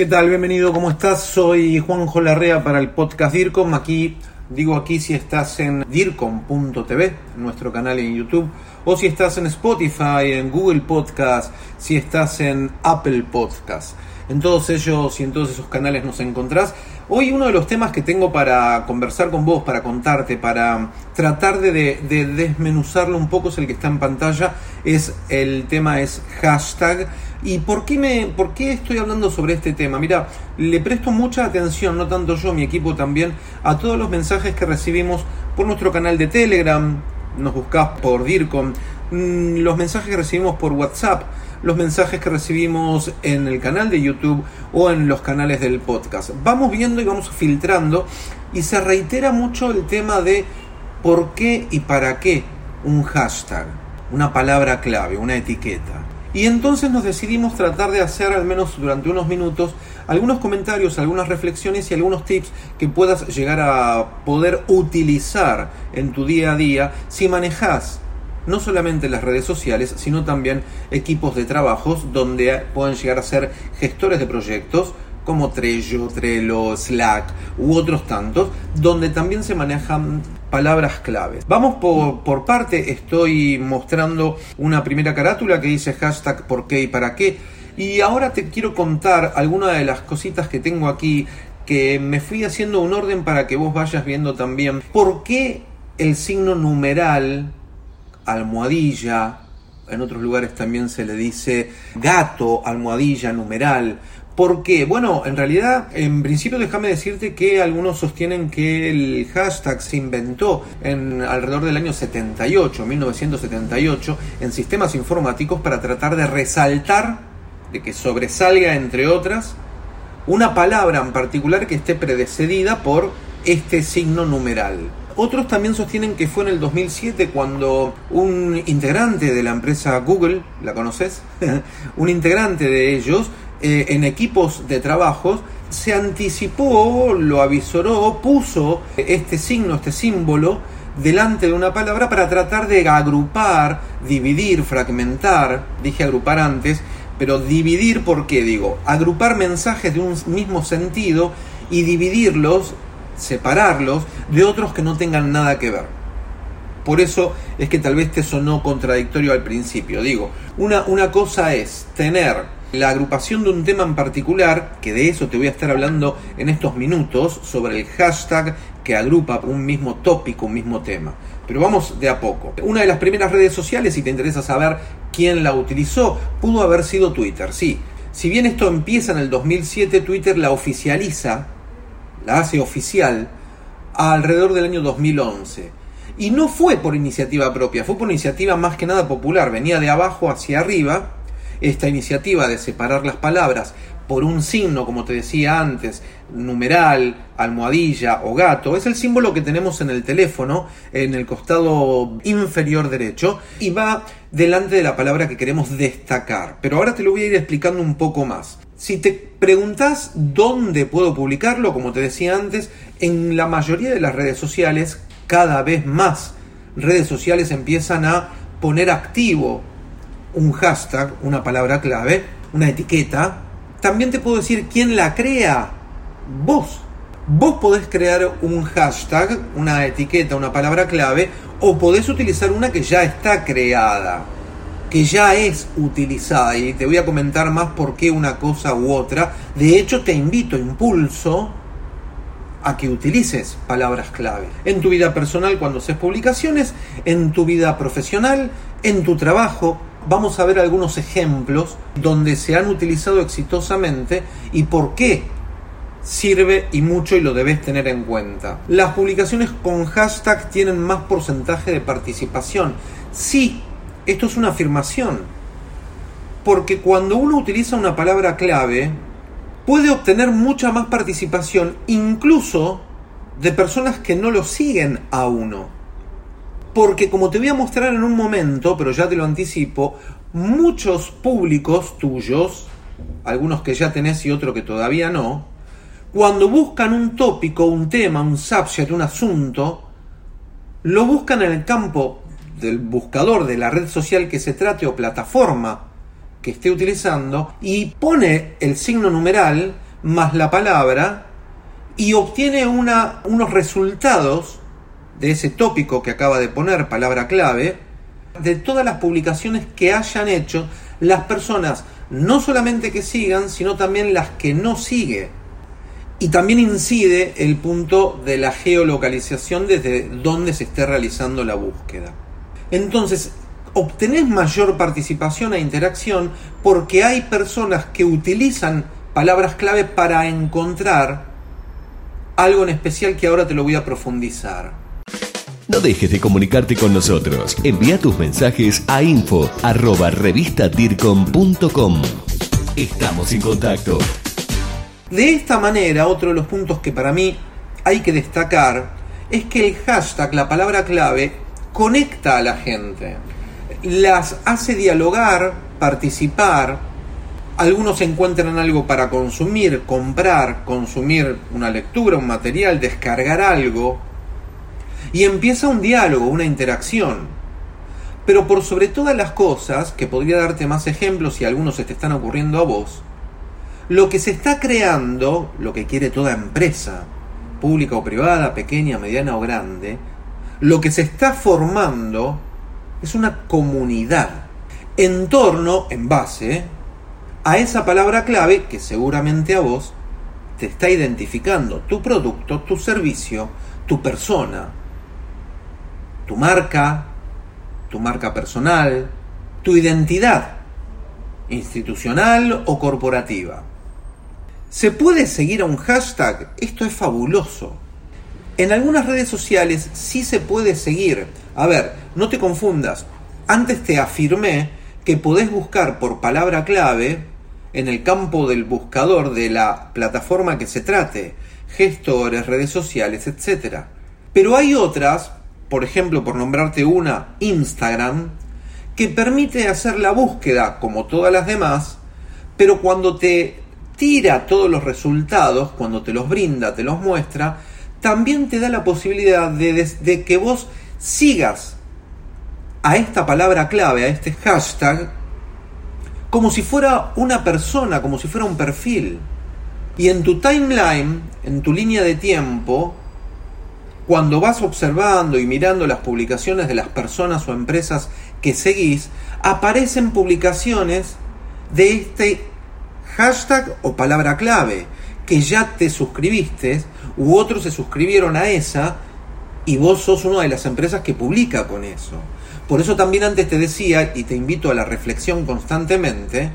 ¿Qué tal? Bienvenido, ¿cómo estás? Soy Juanjo Larrea para el podcast DIRCOM. Aquí, digo aquí si estás en DIRCOM.tv, nuestro canal en YouTube, o si estás en Spotify, en Google Podcast, si estás en Apple Podcast. En todos ellos y en todos esos canales nos encontrás. Hoy uno de los temas que tengo para conversar con vos, para contarte, para tratar de, de, desmenuzarlo un poco es el que está en pantalla. Es el tema es hashtag. ¿Y por qué, me, por qué estoy hablando sobre este tema? Mira, le presto mucha atención, no tanto yo, mi equipo también, a todos los mensajes que recibimos por nuestro canal de Telegram. Nos buscás por DIRCOM. Mm, los mensajes que recibimos por WhatsApp los mensajes que recibimos en el canal de YouTube o en los canales del podcast. Vamos viendo y vamos filtrando y se reitera mucho el tema de por qué y para qué un hashtag, una palabra clave, una etiqueta. Y entonces nos decidimos tratar de hacer al menos durante unos minutos algunos comentarios, algunas reflexiones y algunos tips que puedas llegar a poder utilizar en tu día a día si manejas no solamente las redes sociales, sino también equipos de trabajos donde pueden llegar a ser gestores de proyectos como Trello, Trello, Slack u otros tantos, donde también se manejan palabras claves. Vamos por, por parte, estoy mostrando una primera carátula que dice hashtag por qué y para qué. Y ahora te quiero contar algunas de las cositas que tengo aquí que me fui haciendo un orden para que vos vayas viendo también por qué el signo numeral almohadilla, en otros lugares también se le dice gato, almohadilla, numeral. ¿Por qué? Bueno, en realidad, en principio déjame decirte que algunos sostienen que el hashtag se inventó en alrededor del año 78, 1978, en sistemas informáticos para tratar de resaltar, de que sobresalga entre otras, una palabra en particular que esté predecedida por este signo numeral. Otros también sostienen que fue en el 2007 cuando un integrante de la empresa Google, ¿la conoces? un integrante de ellos, eh, en equipos de trabajos, se anticipó, lo avisoró, puso este signo, este símbolo, delante de una palabra para tratar de agrupar, dividir, fragmentar, dije agrupar antes, pero dividir, ¿por qué digo? Agrupar mensajes de un mismo sentido y dividirlos separarlos de otros que no tengan nada que ver. Por eso es que tal vez te sonó contradictorio al principio. Digo, una, una cosa es tener la agrupación de un tema en particular, que de eso te voy a estar hablando en estos minutos, sobre el hashtag que agrupa un mismo tópico, un mismo tema. Pero vamos de a poco. Una de las primeras redes sociales, si te interesa saber quién la utilizó, pudo haber sido Twitter, sí. Si bien esto empieza en el 2007, Twitter la oficializa la hace oficial alrededor del año 2011. Y no fue por iniciativa propia, fue por iniciativa más que nada popular, venía de abajo hacia arriba. Esta iniciativa de separar las palabras por un signo, como te decía antes, numeral, almohadilla o gato, es el símbolo que tenemos en el teléfono, en el costado inferior derecho, y va delante de la palabra que queremos destacar. Pero ahora te lo voy a ir explicando un poco más. Si te preguntas dónde puedo publicarlo, como te decía antes, en la mayoría de las redes sociales, cada vez más redes sociales empiezan a poner activo un hashtag, una palabra clave, una etiqueta. También te puedo decir quién la crea. Vos. Vos podés crear un hashtag, una etiqueta, una palabra clave, o podés utilizar una que ya está creada que ya es utilizada y te voy a comentar más por qué una cosa u otra. De hecho, te invito, impulso a que utilices palabras clave en tu vida personal cuando haces publicaciones, en tu vida profesional, en tu trabajo. Vamos a ver algunos ejemplos donde se han utilizado exitosamente y por qué sirve y mucho y lo debes tener en cuenta. Las publicaciones con hashtag tienen más porcentaje de participación. Sí, esto es una afirmación. Porque cuando uno utiliza una palabra clave, puede obtener mucha más participación, incluso de personas que no lo siguen a uno. Porque como te voy a mostrar en un momento, pero ya te lo anticipo, muchos públicos tuyos, algunos que ya tenés y otros que todavía no, cuando buscan un tópico, un tema, un subject, un asunto, lo buscan en el campo del buscador de la red social que se trate o plataforma que esté utilizando y pone el signo numeral más la palabra y obtiene una, unos resultados de ese tópico que acaba de poner, palabra clave, de todas las publicaciones que hayan hecho las personas, no solamente que sigan, sino también las que no sigue. Y también incide el punto de la geolocalización desde donde se esté realizando la búsqueda. Entonces, obtenés mayor participación e interacción porque hay personas que utilizan palabras clave para encontrar algo en especial que ahora te lo voy a profundizar. No dejes de comunicarte con nosotros. Envía tus mensajes a info arroba Estamos en contacto. De esta manera, otro de los puntos que para mí hay que destacar es que el hashtag, la palabra clave, conecta a la gente. Las hace dialogar, participar. Algunos encuentran algo para consumir, comprar, consumir una lectura, un material, descargar algo y empieza un diálogo, una interacción. Pero por sobre todas las cosas, que podría darte más ejemplos y algunos se te están ocurriendo a vos, lo que se está creando, lo que quiere toda empresa, pública o privada, pequeña, mediana o grande, lo que se está formando es una comunidad en torno, en base, a esa palabra clave que seguramente a vos te está identificando tu producto, tu servicio, tu persona, tu marca, tu marca personal, tu identidad institucional o corporativa. ¿Se puede seguir a un hashtag? Esto es fabuloso. En algunas redes sociales sí se puede seguir. A ver, no te confundas. Antes te afirmé que podés buscar por palabra clave en el campo del buscador de la plataforma que se trate, gestores, redes sociales, etc. Pero hay otras por ejemplo, por nombrarte una, Instagram, que permite hacer la búsqueda como todas las demás, pero cuando te tira todos los resultados, cuando te los brinda, te los muestra, también te da la posibilidad de, que vos sigas a esta palabra clave, a este hashtag, como si fuera una persona, como si fuera un perfil. Y en tu timeline, en tu línea de tiempo, cuando vas observando y mirando las publicaciones de las personas o empresas que seguís, aparecen publicaciones de este hashtag o palabra clave, que ya te suscribiste, u otros se suscribieron a esa, y vos sos una de las empresas que publica con eso. Por eso también antes te decía, y te invito a la reflexión constantemente,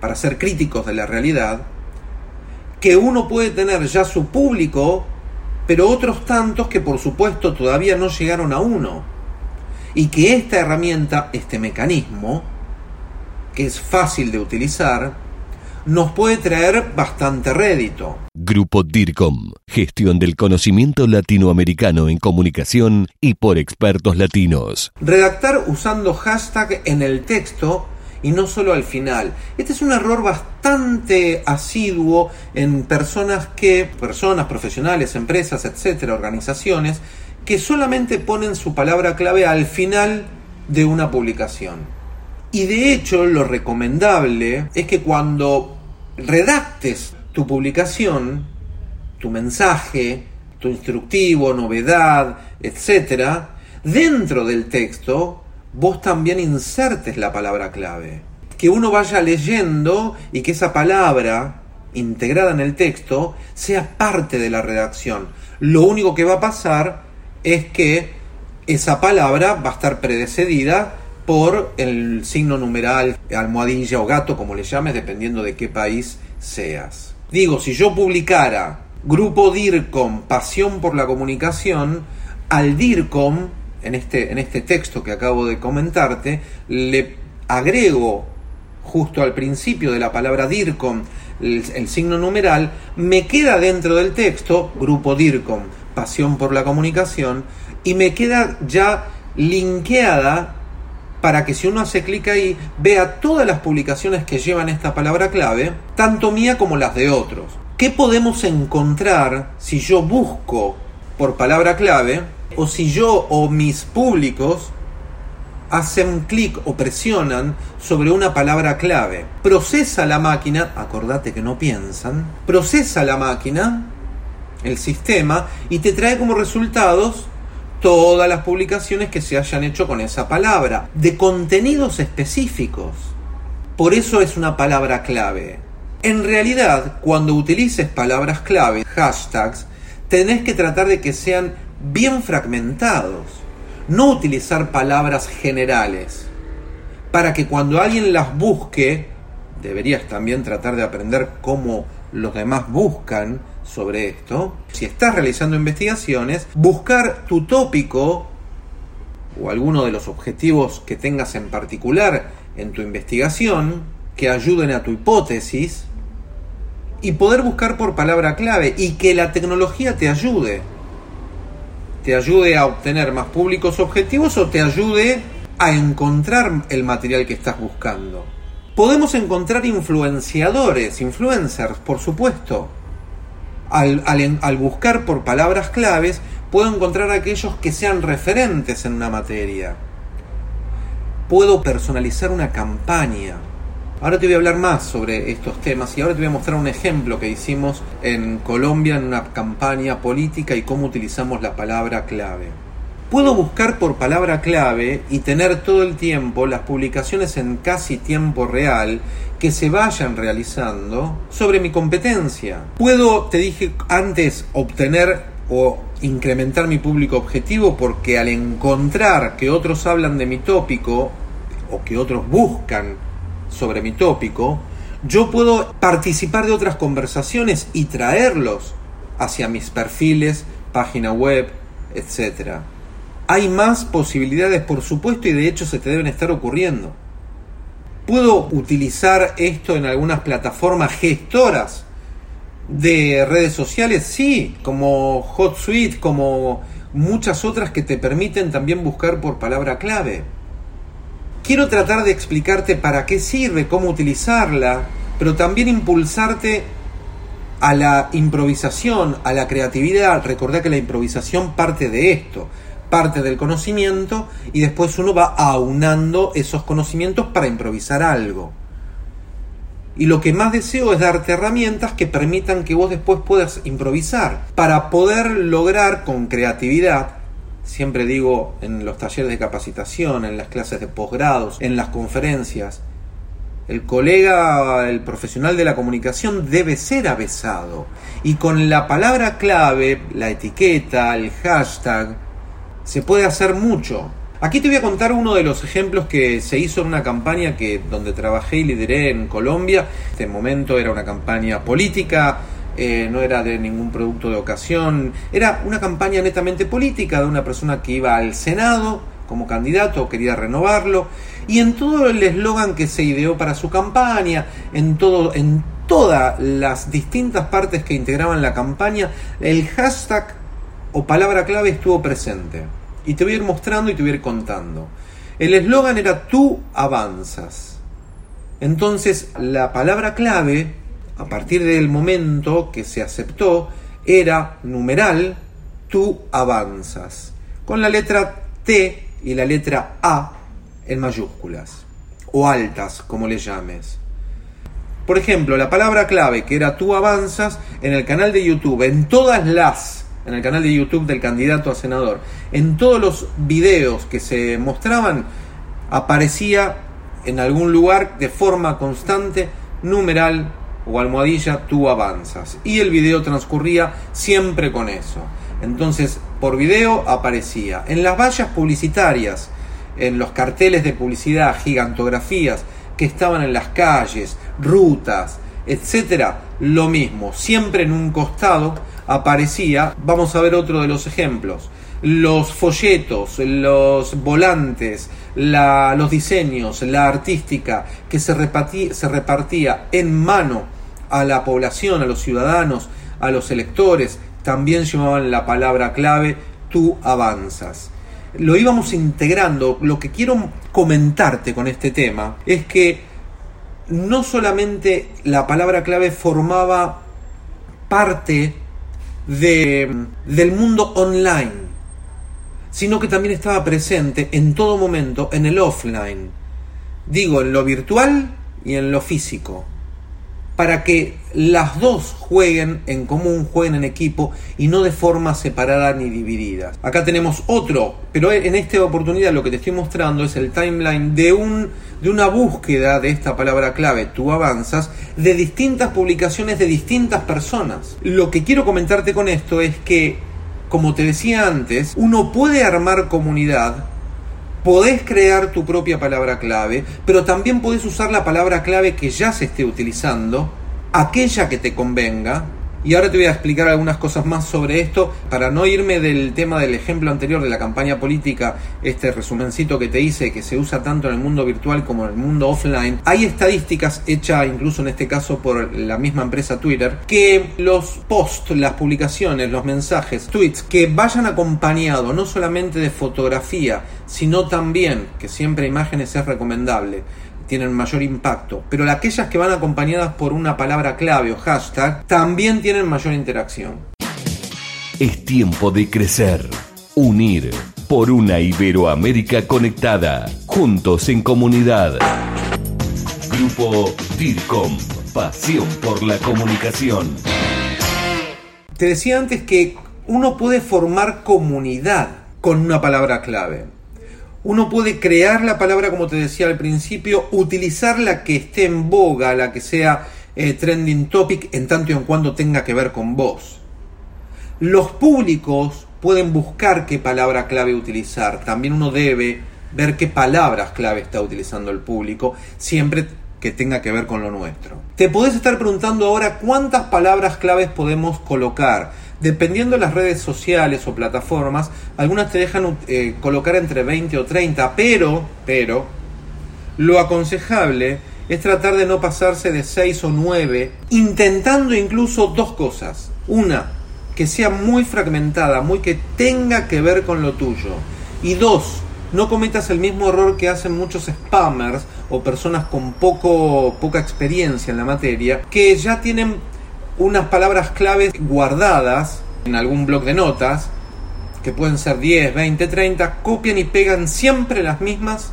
para ser críticos de la realidad, que uno puede tener ya su público pero otros tantos que por supuesto todavía no llegaron a uno. Y que esta herramienta, este mecanismo, que es fácil de utilizar, nos puede traer bastante rédito. Grupo DIRCOM, gestión del conocimiento latinoamericano en comunicación y por expertos latinos. Redactar usando hashtag en el texto y no solo al final. Este es un error bastante asiduo en personas que, personas profesionales, empresas, etcétera, organizaciones, que solamente ponen su palabra clave al final de una publicación. Y de hecho, lo recomendable es que cuando redactes tu publicación, tu mensaje, tu instructivo, novedad, etcétera, dentro del texto vos también insertes la palabra clave. Que uno vaya leyendo y que esa palabra integrada en el texto sea parte de la redacción. Lo único que va a pasar es que esa palabra va a estar predecedida por el signo numeral, almohadilla o gato, como le llames, dependiendo de qué país seas. Digo, si yo publicara Grupo DIRCOM, Pasión por la Comunicación, al DIRCOM en este, en este texto que acabo de comentarte, le agrego justo al principio de la palabra DIRCOM el, signo numeral, me queda dentro del texto, grupo DIRCOM, pasión por la comunicación, y me queda ya linkeada para que si uno hace clic ahí vea todas las publicaciones que llevan esta palabra clave, tanto mía como las de otros. ¿Qué podemos encontrar si yo busco por palabra clave o si yo o mis públicos hacen clic o presionan sobre una palabra clave. Procesa la máquina, acordate que no piensan, procesa la máquina, el sistema, y te trae como resultados todas las publicaciones que se hayan hecho con esa palabra, de contenidos específicos. Por eso es una palabra clave. En realidad, cuando utilices palabras clave, hashtags, tenés que tratar de que sean bien fragmentados. No utilizar palabras generales. Para que cuando alguien las busque, deberías también tratar de aprender cómo los demás buscan sobre esto. Si estás realizando investigaciones, buscar tu tópico o alguno de los objetivos que tengas en particular en tu investigación que ayuden a tu hipótesis y poder buscar por palabra clave y que la tecnología te ayude. Te ayude a obtener más públicos objetivos o te ayude a encontrar el material que estás buscando. Podemos encontrar influenciadores, influencers, por supuesto. Al, al, buscar por palabras claves, puedo encontrar aquellos que sean referentes en una materia. Puedo personalizar una campaña Ahora te voy a hablar más sobre estos temas y ahora te voy a mostrar un ejemplo que hicimos en Colombia en una campaña política y cómo utilizamos la palabra clave. Puedo buscar por palabra clave y tener todo el tiempo las publicaciones en casi tiempo real que se vayan realizando sobre mi competencia. Puedo, te dije antes, obtener o incrementar mi público objetivo porque al encontrar que otros hablan de mi tópico o que otros buscan sobre mi tópico, yo puedo participar de otras conversaciones y traerlos hacia mis perfiles, página web, etc. Hay más posibilidades, por supuesto, y de hecho se te deben estar ocurriendo. Puedo utilizar esto en algunas plataformas gestoras de redes sociales, sí, como HotSuite, como muchas otras que te permiten también buscar por palabra clave. Quiero tratar de explicarte para qué sirve, cómo utilizarla, pero también impulsarte a la improvisación, a la creatividad. Recordá que la improvisación parte de esto, parte del conocimiento y después uno va aunando esos conocimientos para improvisar algo. Y lo que más deseo es darte herramientas que permitan que vos después puedas improvisar, para poder lograr con creatividad Siempre digo en los talleres de capacitación, en las clases de posgrados, en las conferencias, el colega, el profesional de la comunicación debe ser avesado. Y con la palabra clave, la etiqueta, el hashtag, se puede hacer mucho. Aquí te voy a contar uno de los ejemplos que se hizo en una campaña que donde trabajé y lideré en Colombia. En este momento era una campaña política eh, no era de ningún producto de ocasión, era una campaña netamente política de una persona que iba al Senado como candidato, quería renovarlo, y en todo el eslogan que se ideó para su campaña, en todo, en todas las distintas partes que integraban la campaña, el hashtag o palabra clave estuvo presente. Y te voy a ir mostrando y te voy a ir contando. El eslogan era tú avanzas. Entonces la palabra clave a partir del momento que se aceptó, era numeral, tú avanzas, con la letra T y la letra A en mayúsculas, o altas, como le llames. Por ejemplo, la palabra clave que era tú avanzas en el canal de YouTube, en todas las, en el canal de YouTube del candidato a senador, en todos los videos que se mostraban, aparecía en algún lugar de forma constante numeral o almohadilla, tú avanzas. Y el video transcurría siempre con eso. Entonces, por video aparecía. En las vallas publicitarias, en los carteles de publicidad, gigantografías que estaban en las calles, rutas, etcétera, lo mismo. Siempre en un costado aparecía, vamos a ver otro de los ejemplos, los folletos, los volantes, los diseños, la artística que se repartía, se repartía en mano a la población, a los ciudadanos, a los electores, también llamaban la palabra clave tú avanzas. Lo íbamos integrando. Lo que quiero comentarte con este tema es que no solamente la palabra clave formaba parte de, del mundo online, sino que también estaba presente en todo momento en el offline. Digo, en lo virtual y en lo físico. Para que las dos jueguen en común, jueguen en equipo y no de forma separada ni dividida. Acá tenemos otro, pero en esta oportunidad lo que te estoy mostrando es el timeline de, un, de una búsqueda de esta palabra clave, tú avanzas, de distintas publicaciones de distintas personas. Lo que quiero comentarte con esto es que como te decía antes, uno puede armar comunidad, podés crear tu propia palabra clave, pero también podés usar la palabra clave que ya se esté utilizando, aquella que te convenga, y ahora te voy a explicar algunas cosas más sobre esto para no irme del tema del ejemplo anterior de la campaña política, este resumencito que te hice que se usa tanto en el mundo virtual como en el mundo offline. Hay estadísticas hechas incluso en este caso por la misma empresa Twitter que los posts, las publicaciones, los mensajes, tweets que vayan acompañados no solamente de fotografía, sino también que siempre imágenes es recomendable tienen mayor impacto, pero aquellas que van acompañadas por una palabra clave o hashtag también tienen mayor interacción. Es tiempo de crecer, unir por una Iberoamérica conectada, juntos en comunidad. Grupo DIRCOM, pasión por la comunicación. Te decía antes que uno puede formar comunidad con una palabra clave uno puede crear la palabra, como te decía al principio, utilizar la que esté en boga, la que sea eh, trending topic, en tanto y en cuando tenga que ver con vos. Los públicos pueden buscar qué palabra clave utilizar. También uno debe ver qué palabras clave está utilizando el público, siempre que tenga que ver con lo nuestro. Te podés estar preguntando ahora cuántas palabras claves podemos colocar dependiendo de las redes sociales o plataformas, algunas te dejan eh, colocar entre 20 o 30, pero, pero, lo aconsejable es tratar de no pasarse de 6 o 9, intentando incluso dos cosas. Una, que sea muy fragmentada, muy que tenga que ver con lo tuyo. Y dos, no cometas el mismo error que hacen muchos spammers o personas con poco, poca experiencia en la materia, que ya tienen unas palabras claves guardadas en algún blog de notas, que pueden ser 10, 20, 30, copian y pegan siempre las mismas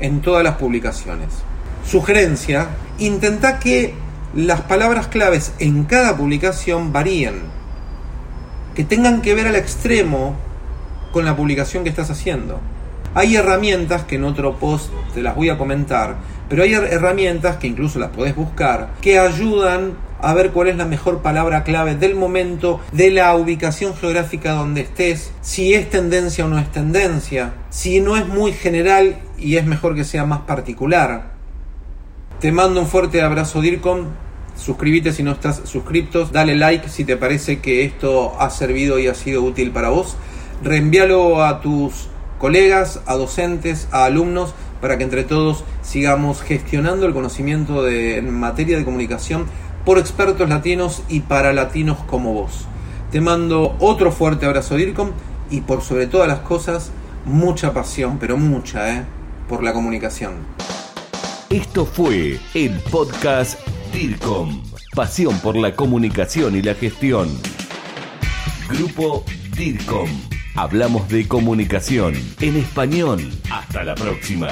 en todas las publicaciones. Sugerencia, intenta que las palabras claves en cada publicación varíen, que tengan que ver al extremo con la publicación que estás haciendo. Hay herramientas que en otro post te las voy a comentar, pero hay herramientas que incluso las podés buscar que ayudan a ver cuál es la mejor palabra clave del momento, de la ubicación geográfica donde estés, si es tendencia o no es tendencia, si no es muy general y es mejor que sea más particular. Te mando un fuerte abrazo DIRCOM, suscríbete si no estás suscriptos, dale like si te parece que esto ha servido y ha sido útil para vos, reenvíalo a tus colegas, a docentes, a alumnos, para que entre todos sigamos gestionando el conocimiento de, en materia de comunicación por expertos latinos y para latinos como vos. Te mando otro fuerte abrazo DIRCOM y por sobre todas las cosas, mucha pasión, pero mucha, ¿eh? Por la comunicación. Esto fue el podcast DIRCOM, pasión por la comunicación y la gestión. Grupo DIRCOM. Hablamos de comunicación en español. Hasta la próxima.